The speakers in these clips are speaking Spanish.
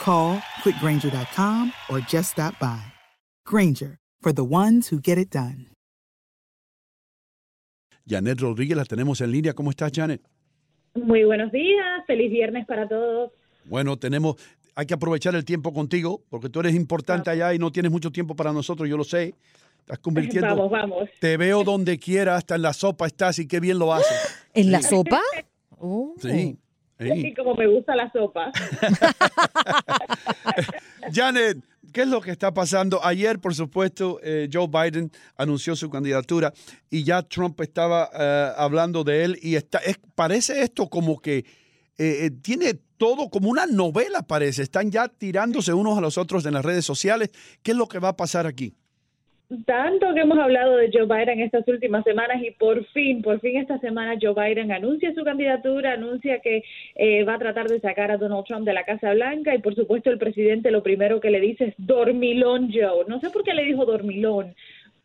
Call quickgranger.com or just stop by. Granger, for the ones who get it done. Janet Rodríguez la tenemos en línea. ¿Cómo estás, Janet? Muy buenos días, feliz viernes para todos. Bueno, tenemos, hay que aprovechar el tiempo contigo, porque tú eres importante allá y no tienes mucho tiempo para nosotros, yo lo sé. Estás convirtiendo. Vamos, vamos. Te veo donde quiera, hasta en la sopa estás y qué bien lo haces. ¿En la sopa? Oh. Sí. Así sí. como me gusta la sopa. Janet, ¿qué es lo que está pasando? Ayer, por supuesto, eh, Joe Biden anunció su candidatura y ya Trump estaba eh, hablando de él y está, es- parece esto como que eh, eh, tiene todo como una novela, parece. Están ya tirándose unos a los otros en las redes sociales. ¿Qué es lo que va a pasar aquí? Tanto que hemos hablado de Joe Biden estas últimas semanas y por fin, por fin esta semana Joe Biden anuncia su candidatura, anuncia que eh, va a tratar de sacar a Donald Trump de la Casa Blanca y por supuesto el presidente lo primero que le dice es dormilón Joe. No sé por qué le dijo dormilón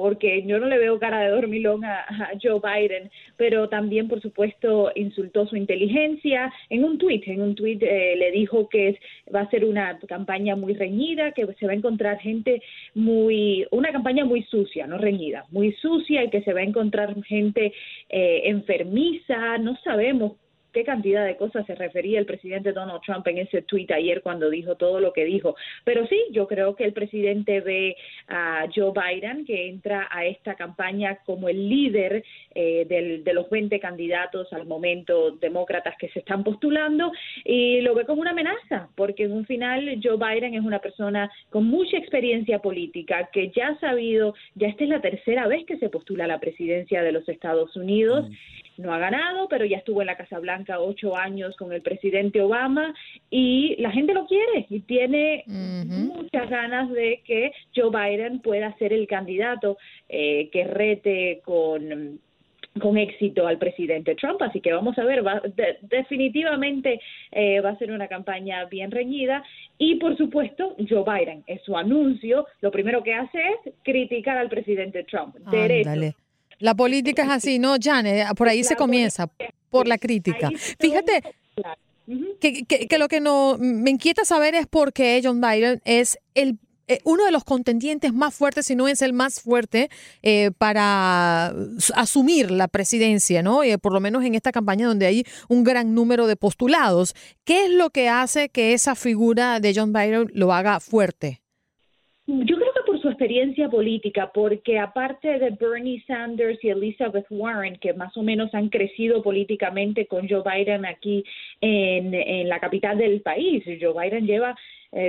porque yo no le veo cara de dormilón a, Joe Biden, pero también, por supuesto, insultó su inteligencia en un tuit. En un tuit eh, le dijo que va a ser una campaña muy reñida, que se va a encontrar gente muy, una campaña muy sucia, no reñida, muy sucia y que se va a encontrar gente eh, enfermiza. No sabemos qué cantidad de cosas se refería el presidente Donald Trump en ese tuit ayer cuando dijo todo lo que dijo. Pero sí, yo creo que el presidente ve a Joe Biden, que entra a esta campaña como el líder eh, del- de los 20 candidatos al momento demócratas que se están postulando, y lo ve como una amenaza, porque en un final Joe Biden es una persona con mucha experiencia política, que ya ha sabido, ya esta es la tercera vez que se postula a la presidencia de los Estados Unidos no ha ganado, pero ya estuvo en la Casa Blanca ocho años con el presidente Obama y la gente lo quiere y tiene muchas ganas de que Joe Biden pueda ser el candidato eh, que rete con con éxito al presidente Trump, así que vamos a ver, va- de- definitivamente eh, va a ser una campaña bien reñida y por supuesto Joe Biden, es su anuncio, lo primero que hace es criticar al presidente Trump, derecho. Ándale. La política es así, ¿no, Janet? Por ahí se comienza, por la crítica. Fíjate que, que- que lo que no, me inquieta saber es por qué John Biden es el eh, uno de los contendientes más fuertes, si no es el más fuerte, eh, para asumir la presidencia, ¿no? Eh, por lo menos en esta campaña donde hay un gran número de postulados. ¿Qué es lo que hace que esa figura de John Biden lo haga fuerte? Yo su experiencia política, porque aparte de Bernie Sanders y Elizabeth Warren, que más o menos han crecido políticamente con Joe Biden aquí en, en la capital del país, Joe Biden lleva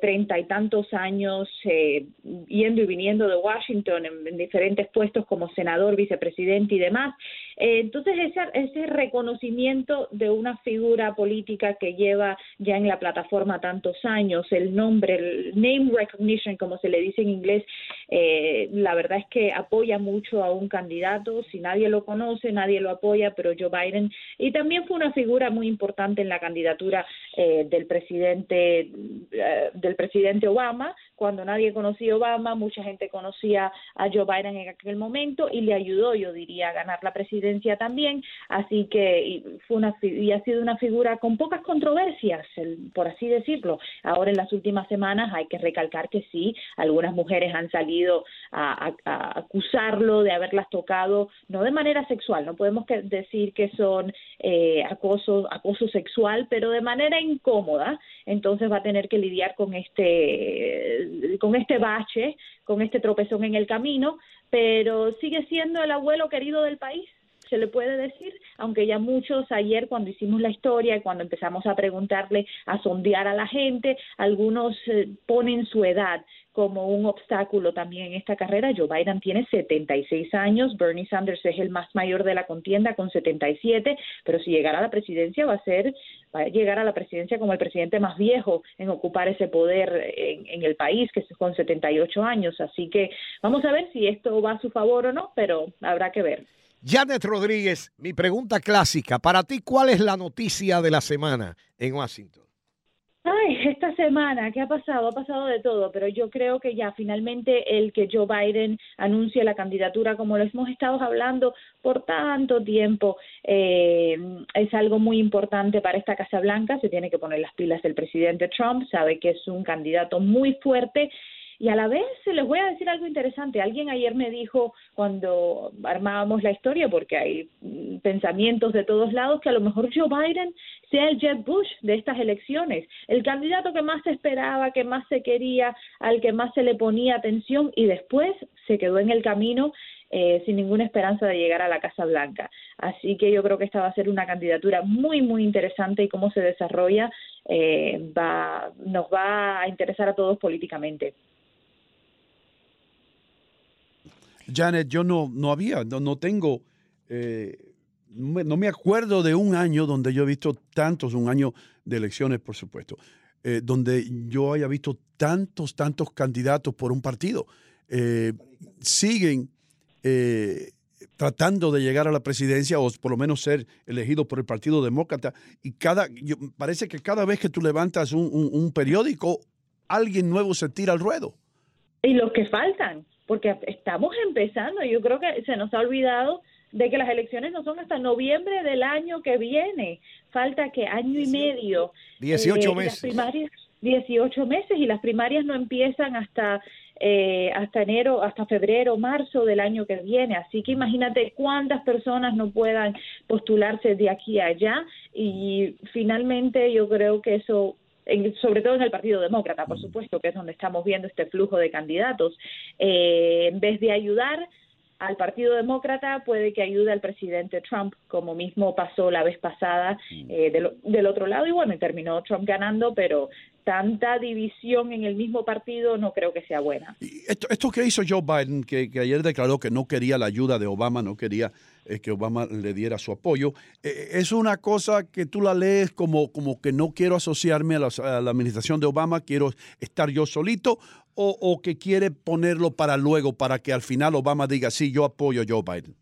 treinta y tantos años eh, yendo y viniendo de Washington en, en diferentes puestos como senador, vicepresidente y demás. Eh, entonces, ese, ese reconocimiento de una figura política que lleva ya en la plataforma tantos años, el nombre, el name recognition, como se le dice en inglés, eh, la verdad es que apoya mucho a un candidato. Si nadie lo conoce, nadie lo apoya, pero Joe Biden. Y también fue una figura muy importante en la candidatura eh, del presidente eh, del presidente Obama cuando nadie conocía a Obama, mucha gente conocía a Joe Biden en aquel momento y le ayudó, yo diría, a ganar la presidencia también. Así que fue una y ha sido una figura con pocas controversias, por así decirlo. Ahora en las últimas semanas hay que recalcar que sí, algunas mujeres han salido a, acusarlo de haberlas tocado, no de manera sexual, no podemos decir que son eh, acoso, acoso sexual, pero de manera incómoda. Entonces va a tener que lidiar con este, con este bache, con este tropezón en el camino, pero sigue siendo el abuelo querido del país se le puede decir, aunque ya muchos ayer cuando hicimos la historia y cuando empezamos a preguntarle, a sondear a la gente, algunos eh, ponen su edad como un obstáculo también en esta carrera. Joe Biden tiene 76 años, Bernie Sanders es el más mayor de la contienda con 77, pero si llegara a la presidencia va a ser va a llegar a la presidencia como el presidente más viejo en ocupar ese poder en, en el país, que es con 78 años. Así que vamos a ver si esto va a su favor o no, pero habrá que ver. Janet Rodríguez, mi pregunta clásica, para ti, ¿cuál es la noticia de la semana en Washington? Ay, esta semana, ¿qué ha pasado? Ha pasado de todo, pero yo creo que ya finalmente el que Joe Biden anuncie la candidatura, como lo hemos estado hablando por tanto tiempo, eh, es algo muy importante para esta Casa Blanca. Se tiene que poner las pilas el presidente Trump, sabe que es un candidato muy fuerte y a la vez les voy a decir algo interesante. Alguien ayer me dijo cuando armábamos la historia, porque hay mm, pensamientos de todos lados, que a lo mejor Joe Biden sea el Jeb Bush de estas elecciones, el candidato que más se esperaba, que más se quería, al que más se le ponía atención y después se quedó en el camino eh, sin ninguna esperanza de llegar a la Casa Blanca. Así que yo creo que esta va a ser una candidatura muy, muy interesante y cómo se desarrolla eh, va, nos va a interesar a todos políticamente. Janet, yo no, no había, no, tengo, eh, no me acuerdo de un año donde yo he visto tantos, un año de elecciones, por supuesto, eh, donde yo haya visto tantos, tantos candidatos por un partido. Eh, siguen tratando de llegar a la presidencia o por lo menos ser elegidos por el Partido Demócrata. Y cada, parece que cada vez que tú levantas un periódico, alguien nuevo se tira al ruedo. Y los que faltan porque estamos empezando. Yo creo que se nos ha olvidado de que las elecciones no son hasta noviembre del año que viene. Falta que año y medio. 18 eh, meses. primarias, 18 meses y las primarias no empiezan hasta eh, hasta enero, hasta febrero, marzo del año que viene. Así que imagínate cuántas personas no puedan postularse de aquí a allá y finalmente yo creo que eso sobre todo en el Partido Demócrata, por supuesto, que es donde estamos viendo este flujo de candidatos, eh, en vez de ayudar al Partido Demócrata, puede que ayude al presidente Trump, como mismo pasó la vez pasada eh, del, otro lado, y bueno, terminó Trump ganando, pero tanta división en el mismo partido no creo que sea buena. esto, esto que hizo Joe Biden, que, ayer declaró que no quería la ayuda de Obama, no quería eh, que Obama le diera su apoyo, eh, es una cosa que tú la lees como, como que no quiero asociarme a la, administración de Obama, quiero estar yo solito, o, o que quiere ponerlo para luego, para que al final Obama diga, sí, yo apoyo a Joe Biden.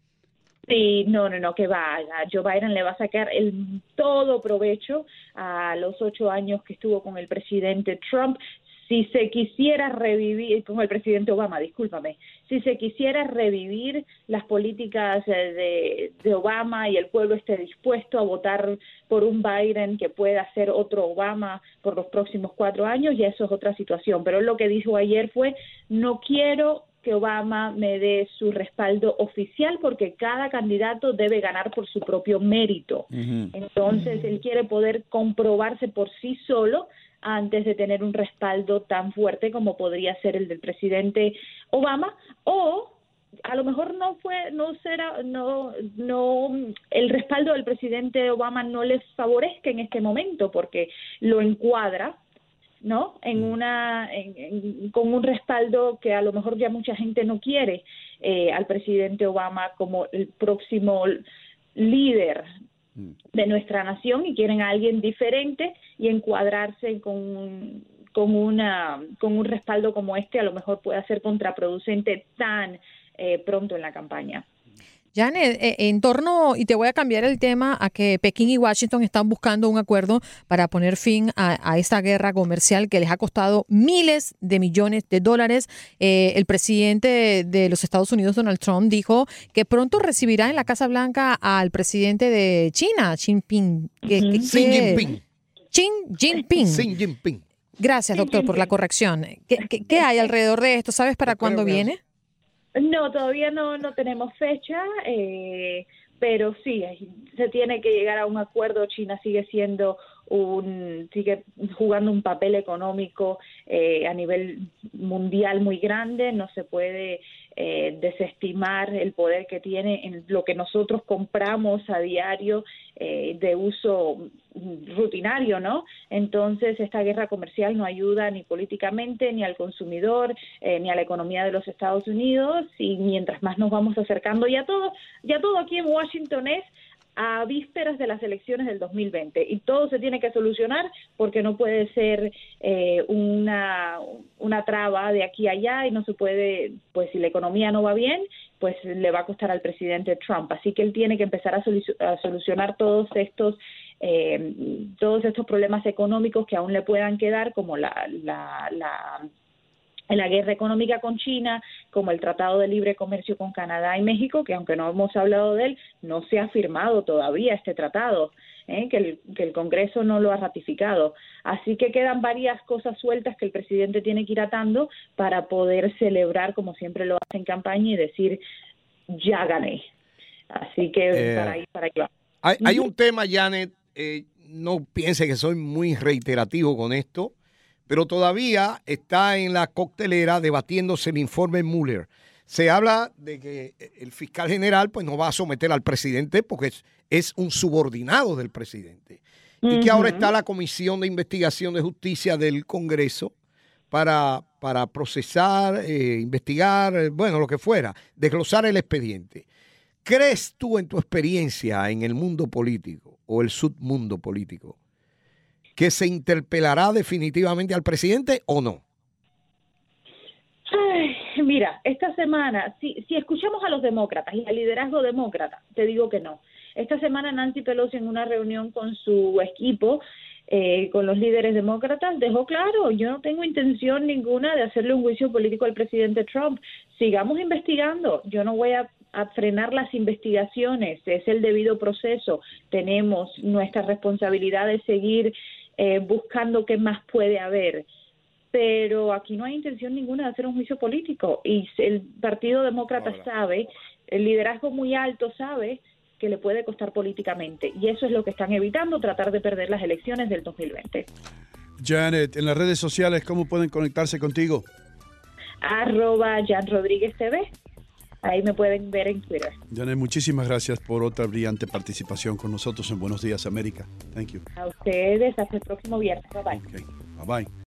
Sí, no, no, no, que va. Joe Biden le va a sacar el todo provecho a los ocho años que estuvo con el presidente Trump. Si se quisiera revivir, con el presidente Obama, discúlpame, si se quisiera revivir las políticas de, de Obama y el pueblo esté dispuesto a votar por un Biden que pueda ser otro Obama por los próximos cuatro años, ya eso es otra situación. Pero lo que dijo ayer fue, no quiero que Obama me dé su respaldo oficial porque cada candidato debe ganar por su propio mérito. Entonces, él quiere poder comprobarse por sí solo antes de tener un respaldo tan fuerte como podría ser el del presidente Obama o a lo mejor no fue no será no no el respaldo del presidente Obama no les favorezca en este momento porque lo encuadra ¿no? En mm. una, con un respaldo que a lo mejor ya mucha gente no quiere eh, al presidente Obama como el próximo líder. De nuestra nación y quieren a alguien diferente y encuadrarse con, con, una, con un respaldo como este a lo mejor puede ser contraproducente tan eh, pronto en la campaña. Janet, eh, en torno, y te voy a cambiar el tema, a que Pekín y Washington están buscando un acuerdo para poner fin a, esta guerra comercial que les ha costado miles de millones de dólares. Eh, el presidente de los Estados Unidos, Donald Trump, dijo que pronto recibirá en la Casa Blanca al presidente de China, Xi Jinping. Xi Jinping. Xi Jinping. Xi Jinping. Gracias, doctor, por la corrección. ¿Qué, hay alrededor de esto? ¿Sabes para cuándo viene? No, todavía no, no tenemos fecha, eh, pero sí, se tiene que llegar a un acuerdo. China sigue siendo un, sigue jugando un papel económico eh, a nivel mundial muy grande. No se puede eh, desestimar el poder que tiene en lo que nosotros compramos a diario eh, de uso rutinario, ¿no? Entonces, esta guerra comercial no ayuda ni políticamente, ni al consumidor, eh, ni a la economía de los Estados Unidos, y mientras más nos vamos acercando, ya todo, ya todo aquí en Washington es a vísperas de las elecciones del 2020 y todo se tiene que solucionar porque no puede ser eh, una, una traba de aquí a allá y no se puede, pues si la economía no va bien, pues le va a costar al presidente Trump. Así que él tiene que empezar a, solucionar todos estos eh, todos estos problemas económicos que aún le puedan quedar, como la, la, la en la guerra económica con China, como el Tratado de Libre Comercio con Canadá y México, que aunque no hemos hablado de él, no se ha firmado todavía este tratado, ¿eh? que, el, que el Congreso no lo ha ratificado. Así que quedan varias cosas sueltas que el presidente tiene que ir atando para poder celebrar, como siempre lo hace en campaña, y decir, ya gané. Así que eh, para ahí, para allá. Hay, hay un tema, Janet, eh, no piense que soy muy reiterativo con esto, pero todavía está en la coctelera debatiéndose el informe Mueller. Se habla de que el fiscal general pues no va a someter al presidente porque es, un subordinado del presidente. Y que ahora está la Comisión de Investigación de Justicia del Congreso para, para procesar, eh, investigar, eh, bueno, lo que fuera, desglosar el expediente. ¿Crees tú en tu experiencia en el mundo político o el submundo político que se interpelará definitivamente al presidente o no? mira, esta semana, si, si escuchamos a los demócratas y al liderazgo demócrata, te digo que no. Esta semana Nancy Pelosi en una reunión con su equipo eh, con los líderes demócratas, dejó claro, yo no tengo intención ninguna de hacerle un juicio político al presidente Trump. Sigamos investigando, yo no voy a, frenar las investigaciones, es el debido proceso, tenemos nuestra responsabilidad de seguir eh, buscando qué más puede haber. Pero aquí no hay intención ninguna de hacer un juicio político y el Partido Demócrata sabe, el liderazgo muy alto sabe que le puede costar políticamente y eso es lo que están evitando, tratar de perder las elecciones del 2020. Janet, en las redes sociales, ¿cómo pueden conectarse contigo? Arroba Jan Rodríguez TV. Ahí me pueden ver en Twitter. Janet, muchísimas gracias por otra brillante participación con nosotros en Buenos Días América. Thank you. A ustedes, hasta el próximo viernes. Bye bye. Bye bye.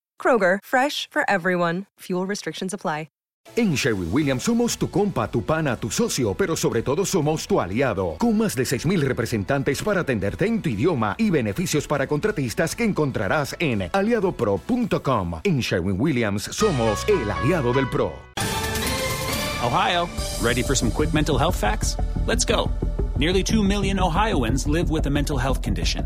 Kroger, fresh for everyone. Fuel restrictions apply. En Sherwin Williams somos tu compa, tu pana, tu socio, pero sobre todo somos tu aliado, con más de 6.000 representantes para atenderte en tu idioma y beneficios para contratistas que encontrarás en aliadopro.com. En Sherwin Williams somos el aliado del PRO. Ohio, ready for some quick mental health facts? Let's go. Nearly 2 million Ohioans live with a mental health condition.